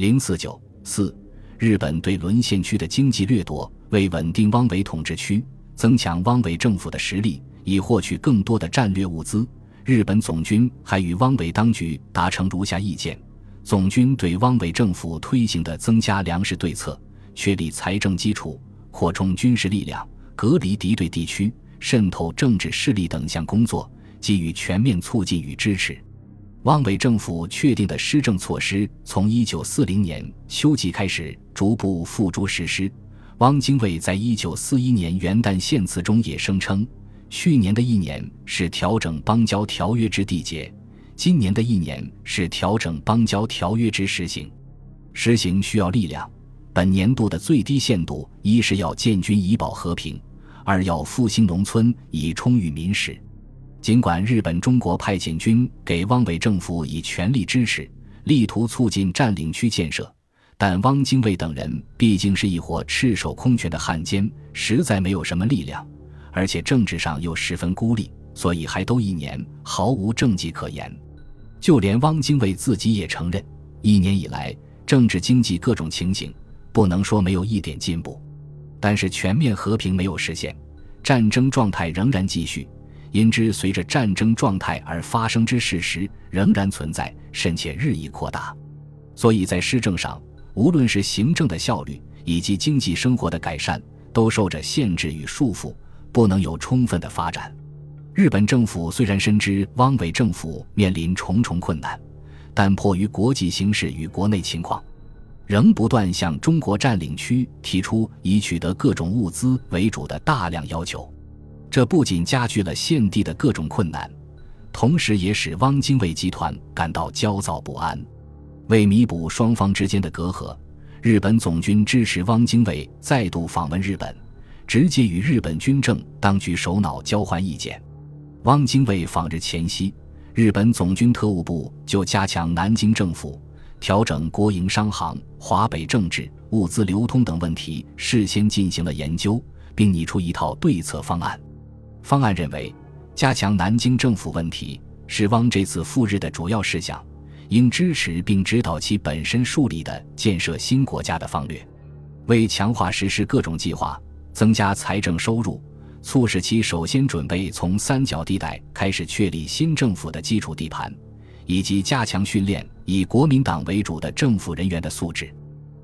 零四九四，日本对沦陷区的经济掠夺，为稳定汪伪统治区、增强汪伪政府的实力，以获取更多的战略物资，日本总军还与汪伪当局达成如下意见：总军对汪伪政府推行的增加粮食对策、确立财政基础、扩充军事力量、隔离敌对地区、渗透政治势力等项工作，给予全面促进与支持。汪伪政府确定的施政措施，从一九四零年秋季开始逐步付诸实施。汪精卫在一九四一年元旦献词中也声称，去年的一年是调整邦交条约之缔结，今年的一年是调整邦交条约之实行。实行需要力量，本年度的最低限度，一是要建军以保和平，二要复兴农村以充裕民食。尽管日本中国派遣军给汪伪政府以全力支持，力图促进占领区建设，但汪精卫等人毕竟是一伙赤手空拳的汉奸，实在没有什么力量，而且政治上又十分孤立，所以还都一年毫无政绩可言。就连汪精卫自己也承认，一年以来政治经济各种情形不能说没有一点进步，但是全面和平没有实现，战争状态仍然继续。因之随着战争状态而发生之事实仍然存在，甚且日益扩大，所以在施政上，无论是行政的效率以及经济生活的改善，都受着限制与束缚，不能有充分的发展。日本政府虽然深知汪伪政府面临重重困难，但迫于国际形势与国内情况，仍不断向中国占领区提出以取得各种物资为主的大量要求。这不仅加剧了献帝的各种困难，同时也使汪精卫集团感到焦躁不安。为弥补双方之间的隔阂，日本总军支持汪精卫再度访问日本，直接与日本军政当局首脑交换意见。汪精卫访日前夕，日本总军特务部就加强南京政府、调整国营商行、华北政治、物资流通等问题事先进行了研究，并拟出一套对策方案。方案认为，加强南京政府问题是汪这次赴日的主要事项，应支持并指导其本身树立的建设新国家的方略，为强化实施各种计划，增加财政收入，促使其首先准备从三角地带开始确立新政府的基础地盘，以及加强训练以国民党为主的政府人员的素质。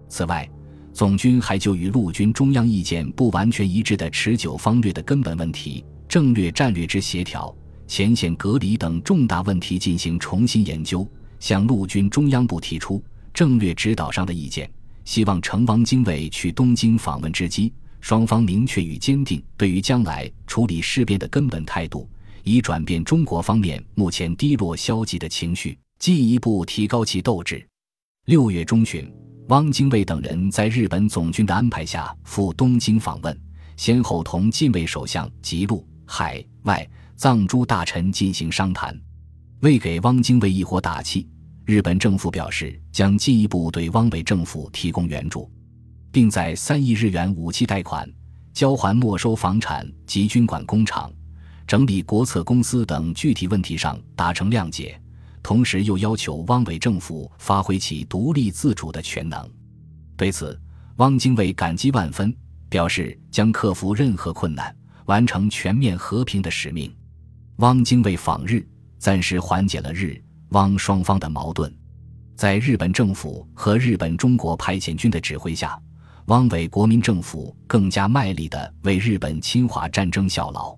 此外，总军还就与陆军中央意见不完全一致的持久方略的根本问题。政略战略之协调、前线隔离等重大问题进行重新研究，向陆军中央部提出政略指导上的意见，希望乘汪精卫去东京访问之机，双方明确与坚定对于将来处理事变的根本态度，以转变中国方面目前低落消极的情绪，进一步提高其斗志。六月中旬，汪精卫等人在日本总军的安排下赴东京访问，先后同近卫首相吉禄。海外藏诸大臣进行商谈，为给汪精卫一伙打气，日本政府表示将进一步对汪伪政府提供援助，并在三亿日元武器贷款、交还没收房产及军管工厂、整理国策公司等具体问题上达成谅解，同时又要求汪伪政府发挥其独立自主的全能。对此，汪精卫感激万分，表示将克服任何困难。完成全面和平的使命，汪精卫访日，暂时缓解了日汪双方的矛盾。在日本政府和日本中国派遣军的指挥下，汪伪国民政府更加卖力地为日本侵华战争效劳。